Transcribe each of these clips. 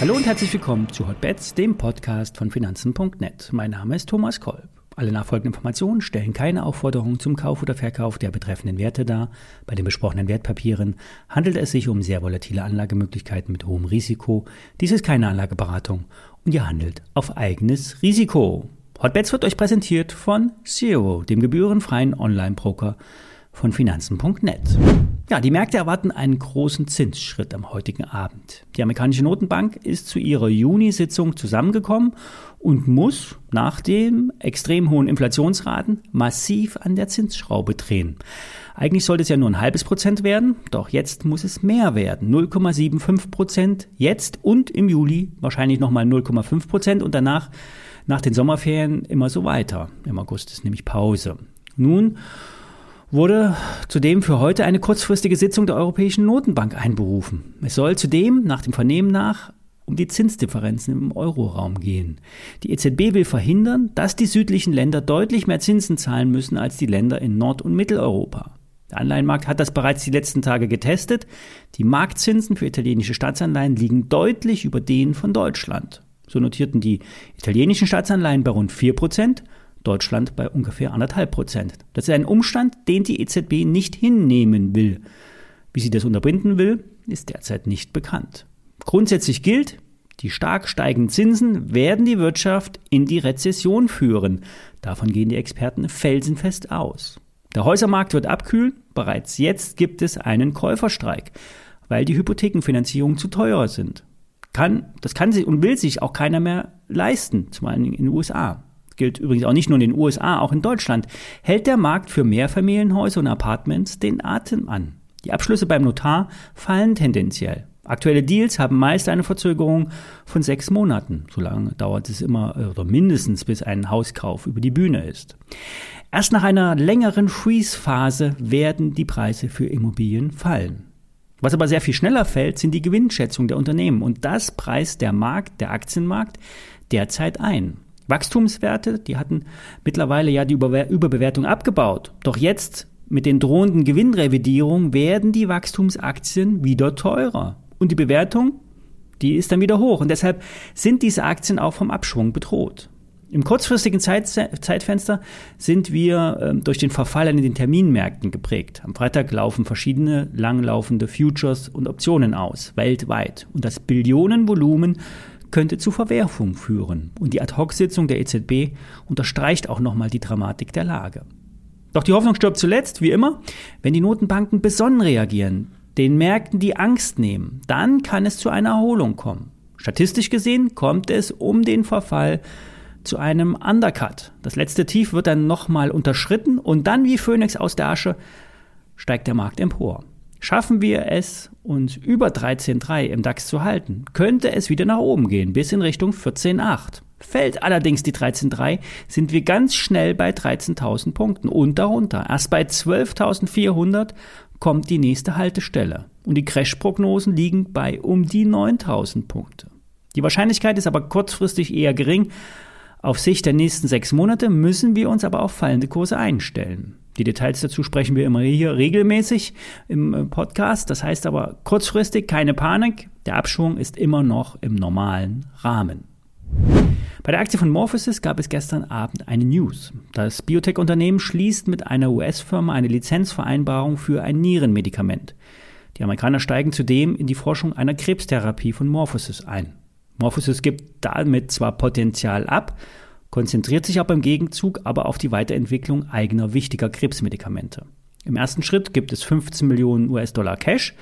Hallo und herzlich willkommen zu Hotbets, dem Podcast von Finanzen.net. Mein Name ist Thomas Kolb. Alle nachfolgenden Informationen stellen keine Aufforderung zum Kauf oder Verkauf der betreffenden Werte dar. Bei den besprochenen Wertpapieren handelt es sich um sehr volatile Anlagemöglichkeiten mit hohem Risiko. Dies ist keine Anlageberatung und ihr handelt auf eigenes Risiko. Hotbets wird euch präsentiert von Zero, dem gebührenfreien Online-Broker von Finanzen.net. Ja, die Märkte erwarten einen großen Zinsschritt am heutigen Abend. Die amerikanische Notenbank ist zu ihrer Juni-Sitzung zusammengekommen und muss nach den extrem hohen Inflationsraten massiv an der Zinsschraube drehen. Eigentlich sollte es ja nur ein halbes Prozent werden, doch jetzt muss es mehr werden. 0,75 Prozent jetzt und im Juli wahrscheinlich nochmal 0,5 Prozent und danach nach den Sommerferien immer so weiter. Im August ist nämlich Pause. Nun wurde zudem für heute eine kurzfristige Sitzung der Europäischen Notenbank einberufen. Es soll zudem nach dem Vernehmen nach um die Zinsdifferenzen im Euroraum gehen. Die EZB will verhindern, dass die südlichen Länder deutlich mehr Zinsen zahlen müssen als die Länder in Nord- und Mitteleuropa. Der Anleihenmarkt hat das bereits die letzten Tage getestet. Die Marktzinsen für italienische Staatsanleihen liegen deutlich über denen von Deutschland. So notierten die italienischen Staatsanleihen bei rund 4 Prozent Deutschland bei ungefähr anderthalb Prozent. Das ist ein Umstand, den die EZB nicht hinnehmen will. Wie sie das unterbinden will, ist derzeit nicht bekannt. Grundsätzlich gilt, die stark steigenden Zinsen werden die Wirtschaft in die Rezession führen. Davon gehen die Experten felsenfest aus. Der Häusermarkt wird abkühlen. Bereits jetzt gibt es einen Käuferstreik, weil die Hypothekenfinanzierungen zu teuer sind. Kann, das kann sich und will sich auch keiner mehr leisten, zum Beispiel in den USA gilt übrigens auch nicht nur in den USA, auch in Deutschland, hält der Markt für Mehrfamilienhäuser und Apartments den Atem an. Die Abschlüsse beim Notar fallen tendenziell. Aktuelle Deals haben meist eine Verzögerung von sechs Monaten. So lange dauert es immer oder mindestens, bis ein Hauskauf über die Bühne ist. Erst nach einer längeren Freeze-Phase werden die Preise für Immobilien fallen. Was aber sehr viel schneller fällt, sind die Gewinnschätzungen der Unternehmen. Und das preist der Markt, der Aktienmarkt, derzeit ein. Wachstumswerte, die hatten mittlerweile ja die Überbewertung abgebaut. Doch jetzt mit den drohenden Gewinnrevidierungen werden die Wachstumsaktien wieder teurer. Und die Bewertung, die ist dann wieder hoch. Und deshalb sind diese Aktien auch vom Abschwung bedroht. Im kurzfristigen Zeit, Zeitfenster sind wir äh, durch den Verfall in den Terminmärkten geprägt. Am Freitag laufen verschiedene langlaufende Futures und Optionen aus, weltweit. Und das Billionenvolumen könnte zu Verwerfung führen. Und die Ad-Hoc-Sitzung der EZB unterstreicht auch nochmal die Dramatik der Lage. Doch die Hoffnung stirbt zuletzt, wie immer, wenn die Notenbanken besonnen reagieren, den Märkten die Angst nehmen, dann kann es zu einer Erholung kommen. Statistisch gesehen kommt es um den Verfall zu einem Undercut. Das letzte Tief wird dann nochmal unterschritten und dann wie Phönix aus der Asche steigt der Markt empor. Schaffen wir es, uns über 13,3 im DAX zu halten, könnte es wieder nach oben gehen, bis in Richtung 14,8. Fällt allerdings die 13,3, sind wir ganz schnell bei 13.000 Punkten und darunter. Erst bei 12.400 kommt die nächste Haltestelle. Und die Crash-Prognosen liegen bei um die 9.000 Punkte. Die Wahrscheinlichkeit ist aber kurzfristig eher gering. Auf Sicht der nächsten sechs Monate müssen wir uns aber auf fallende Kurse einstellen. Die Details dazu sprechen wir immer hier regelmäßig im äh, Podcast. Das heißt aber kurzfristig keine Panik. Der Abschwung ist immer noch im normalen Rahmen. Bei der Aktie von Morphosis gab es gestern Abend eine News. Das Biotech-Unternehmen schließt mit einer US-Firma eine Lizenzvereinbarung für ein Nierenmedikament. Die Amerikaner steigen zudem in die Forschung einer Krebstherapie von Morphosis ein. Morphosis gibt damit zwar Potenzial ab, konzentriert sich aber im Gegenzug aber auf die Weiterentwicklung eigener wichtiger Krebsmedikamente. Im ersten Schritt gibt es 15 Millionen US-Dollar Cash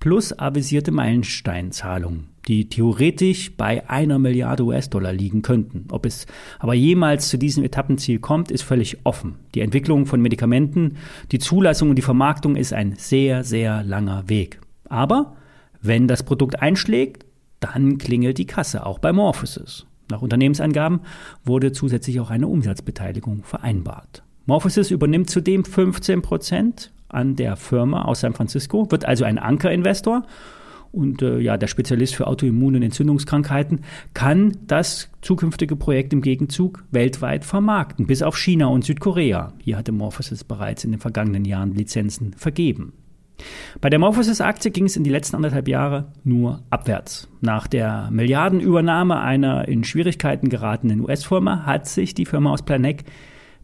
plus avisierte Meilensteinzahlungen, die theoretisch bei einer Milliarde US-Dollar liegen könnten. Ob es aber jemals zu diesem Etappenziel kommt, ist völlig offen. Die Entwicklung von Medikamenten, die Zulassung und die Vermarktung ist ein sehr, sehr langer Weg. Aber wenn das Produkt einschlägt, dann klingelt die Kasse auch bei Morphosis. Nach Unternehmensangaben wurde zusätzlich auch eine Umsatzbeteiligung vereinbart. Morphosis übernimmt zudem 15 Prozent an der Firma aus San Francisco, wird also ein Ankerinvestor und äh, ja, der Spezialist für Autoimmun- und Entzündungskrankheiten, kann das zukünftige Projekt im Gegenzug weltweit vermarkten, bis auf China und Südkorea. Hier hatte Morphosis bereits in den vergangenen Jahren Lizenzen vergeben. Bei der Morphosis-Aktie ging es in die letzten anderthalb Jahre nur abwärts. Nach der Milliardenübernahme einer in Schwierigkeiten geratenen US-Firma hat sich die Firma aus Planegg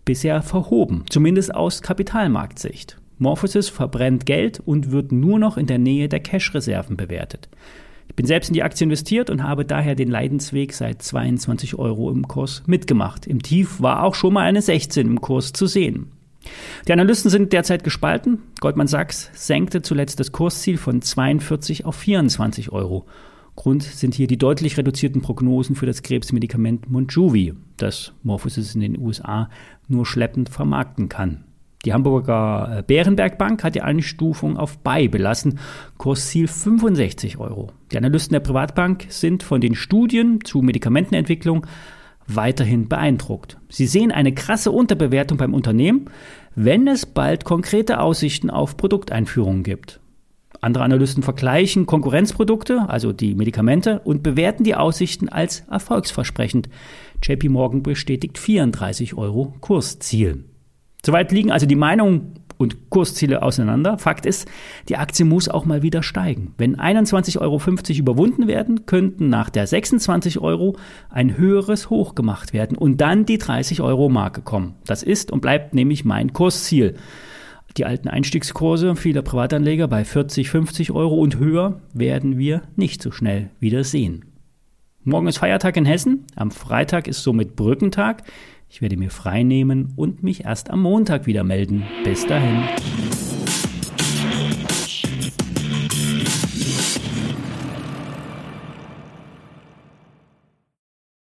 bisher verhoben, zumindest aus Kapitalmarktsicht. Morphosis verbrennt Geld und wird nur noch in der Nähe der Cash-Reserven bewertet. Ich bin selbst in die Aktie investiert und habe daher den Leidensweg seit 22 Euro im Kurs mitgemacht. Im Tief war auch schon mal eine 16 im Kurs zu sehen. Die Analysten sind derzeit gespalten. Goldman Sachs senkte zuletzt das Kursziel von 42 auf 24 Euro. Grund sind hier die deutlich reduzierten Prognosen für das Krebsmedikament Monjuvi, das Morphosis in den USA nur schleppend vermarkten kann. Die Hamburger äh, Bärenberg Bank hat die Einstufung auf Buy belassen, Kursziel 65 Euro. Die Analysten der Privatbank sind von den Studien zu Medikamentenentwicklung weiterhin beeindruckt. Sie sehen eine krasse Unterbewertung beim Unternehmen, wenn es bald konkrete Aussichten auf Produkteinführungen gibt. Andere Analysten vergleichen Konkurrenzprodukte, also die Medikamente, und bewerten die Aussichten als erfolgsversprechend. JP Morgan bestätigt 34 Euro Kursziel. Soweit liegen also die Meinungen und Kursziele auseinander. Fakt ist, die Aktie muss auch mal wieder steigen. Wenn 21,50 Euro überwunden werden, könnten nach der 26 Euro ein höheres Hoch gemacht werden und dann die 30 Euro Marke kommen. Das ist und bleibt nämlich mein Kursziel. Die alten Einstiegskurse vieler Privatanleger bei 40, 50 Euro und höher werden wir nicht so schnell wieder sehen. Morgen ist Feiertag in Hessen, am Freitag ist somit Brückentag. Ich werde mir frei nehmen und mich erst am Montag wieder melden. Bis dahin.